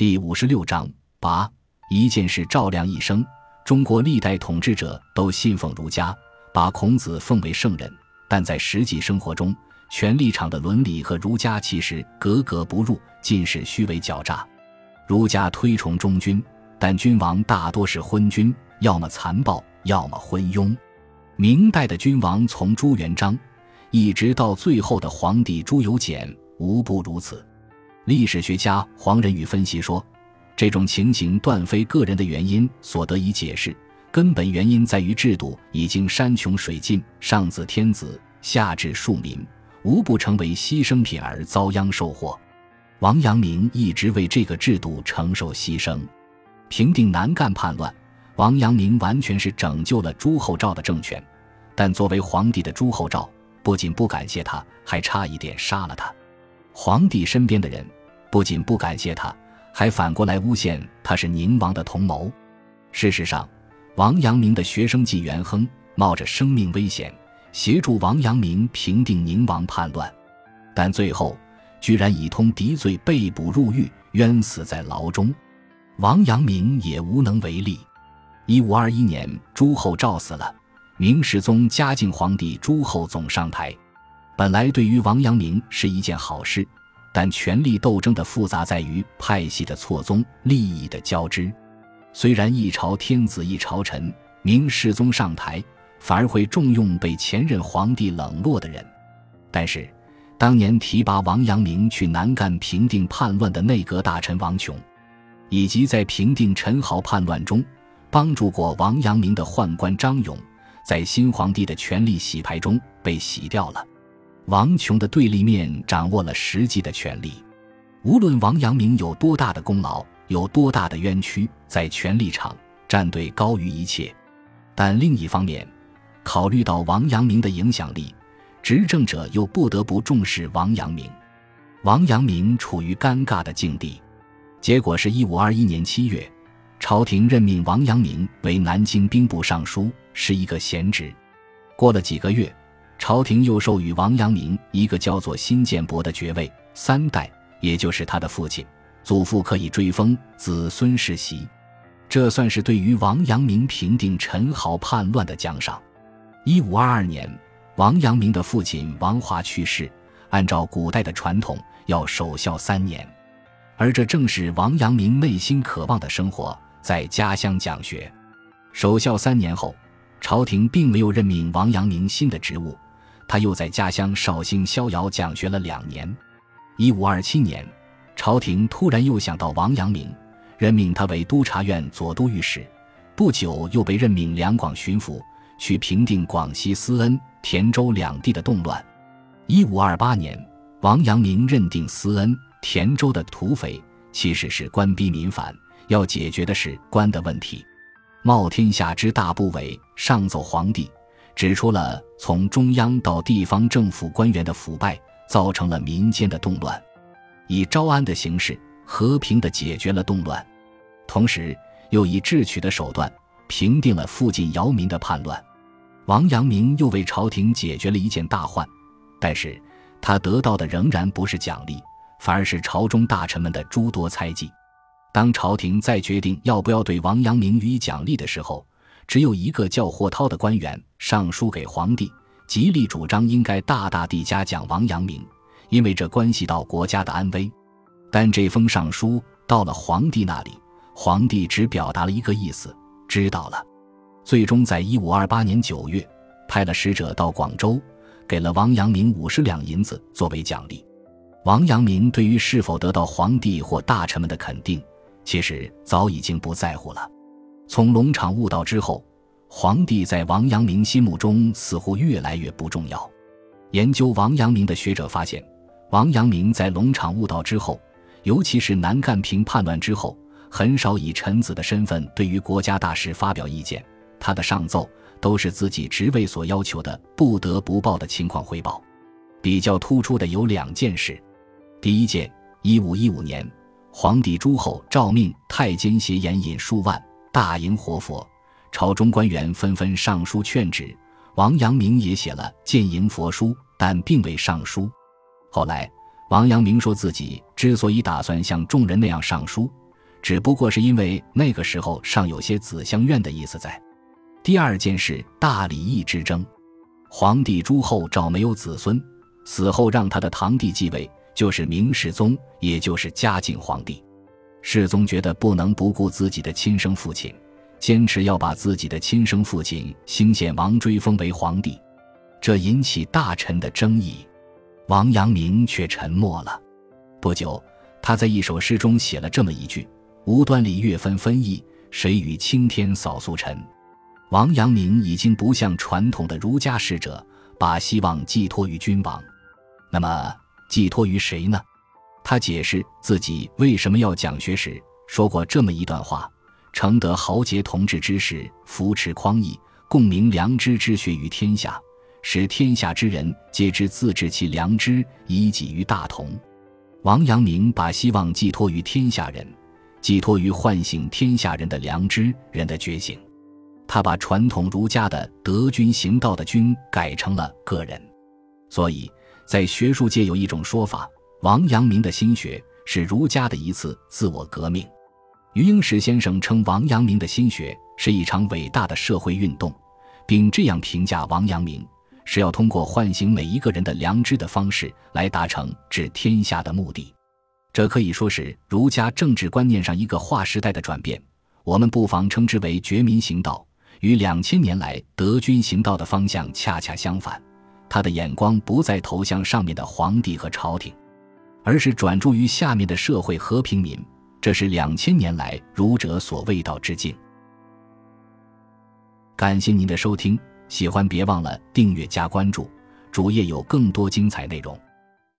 第五十六章八一件事照亮一生。中国历代统治者都信奉儒家，把孔子奉为圣人，但在实际生活中，权力场的伦理和儒家其实格格不入，尽是虚伪狡诈。儒家推崇忠君，但君王大多是昏君，要么残暴，要么昏庸。明代的君王从朱元璋，一直到最后的皇帝朱由检，无不如此。历史学家黄仁宇分析说，这种情形断非个人的原因所得以解释，根本原因在于制度已经山穷水尽，上自天子，下至庶民，无不成为牺牲品而遭殃受祸。王阳明一直为这个制度承受牺牲，平定南赣叛乱，王阳明完全是拯救了朱厚照的政权，但作为皇帝的朱厚照不仅不感谢他，还差一点杀了他。皇帝身边的人不仅不感谢他，还反过来诬陷他是宁王的同谋。事实上，王阳明的学生纪元亨冒着生命危险协助王阳明平定宁王叛乱，但最后居然以通敌罪被捕入狱，冤死在牢中。王阳明也无能为力。一五二一年，朱厚照死了，明世宗嘉靖皇帝朱厚总上台。本来对于王阳明是一件好事，但权力斗争的复杂在于派系的错综、利益的交织。虽然一朝天子一朝臣，明世宗上台反而会重用被前任皇帝冷落的人，但是当年提拔王阳明去南赣平定叛乱的内阁大臣王琼，以及在平定陈豪叛乱中帮助过王阳明的宦官张勇，在新皇帝的权力洗牌中被洗掉了。王琼的对立面掌握了实际的权力，无论王阳明有多大的功劳，有多大的冤屈，在权力场站队高于一切。但另一方面，考虑到王阳明的影响力，执政者又不得不重视王阳明。王阳明处于尴尬的境地，结果是一五二一年七月，朝廷任命王阳明为南京兵部尚书，是一个闲职。过了几个月。朝廷又授予王阳明一个叫做辛建伯的爵位，三代，也就是他的父亲、祖父可以追封，子孙世袭。这算是对于王阳明平定陈豪叛乱的奖赏。一五二二年，王阳明的父亲王华去世，按照古代的传统，要守孝三年，而这正是王阳明内心渴望的生活，在家乡讲学。守孝三年后，朝廷并没有任命王阳明新的职务。他又在家乡绍兴逍遥讲学了两年。一五二七年，朝廷突然又想到王阳明，任命他为督察院左都御史。不久，又被任命两广巡抚，去平定广西思恩、田州两地的动乱。一五二八年，王阳明认定思恩、田州的土匪其实是官逼民反，要解决的是官的问题。冒天下之大不韪，上奏皇帝。指出了从中央到地方政府官员的腐败，造成了民间的动乱，以招安的形式和平的解决了动乱，同时又以智取的手段平定了附近姚民的叛乱。王阳明又为朝廷解决了一件大患，但是他得到的仍然不是奖励，反而是朝中大臣们的诸多猜忌。当朝廷再决定要不要对王阳明予以奖励的时候，只有一个叫霍涛的官员上书给皇帝，极力主张应该大大地嘉奖王阳明，因为这关系到国家的安危。但这封上书到了皇帝那里，皇帝只表达了一个意思：知道了。最终，在一五二八年九月，派了使者到广州，给了王阳明五十两银子作为奖励。王阳明对于是否得到皇帝或大臣们的肯定，其实早已经不在乎了。从龙场悟道之后，皇帝在王阳明心目中似乎越来越不重要。研究王阳明的学者发现，王阳明在龙场悟道之后，尤其是南赣平叛乱之后，很少以臣子的身份对于国家大事发表意见。他的上奏都是自己职位所要求的不得不报的情况汇报。比较突出的有两件事：第一件，一五一五年，皇帝朱厚诏命太监携盐引数万。大迎活佛，朝中官员纷纷上书劝止。王阳明也写了谏迎佛书，但并未上书。后来，王阳明说自己之所以打算像众人那样上书，只不过是因为那个时候尚有些子相怨的意思在。第二件事，大礼义之争。皇帝朱厚照没有子孙，死后让他的堂弟继位，就是明世宗，也就是嘉靖皇帝。世宗觉得不能不顾自己的亲生父亲，坚持要把自己的亲生父亲兴献王追封为皇帝，这引起大臣的争议。王阳明却沉默了。不久，他在一首诗中写了这么一句。无端里月纷纷异，谁与青天扫素尘？王阳明已经不像传统的儒家使者，把希望寄托于君王。那么寄托于谁呢？他解释自己为什么要讲学时说过这么一段话：承德豪杰同志之士，扶持匡义，共明良知之学于天下，使天下之人皆知自治其良知，以己于大同。王阳明把希望寄托于天下人。寄托于唤醒天下人的良知，人的觉醒。他把传统儒家的德君行道的君改成了个人。所以在学术界有一种说法：王阳明的心学是儒家的一次自我革命。余英时先生称王阳明的心学是一场伟大的社会运动，并这样评价王阳明：是要通过唤醒每一个人的良知的方式来达成治天下的目的。这可以说是儒家政治观念上一个划时代的转变，我们不妨称之为觉民行道，与两千年来德君行道的方向恰恰相反。他的眼光不再投向上面的皇帝和朝廷，而是转注于下面的社会和平民。这是两千年来儒者所未到之境。感谢您的收听，喜欢别忘了订阅加关注，主页有更多精彩内容。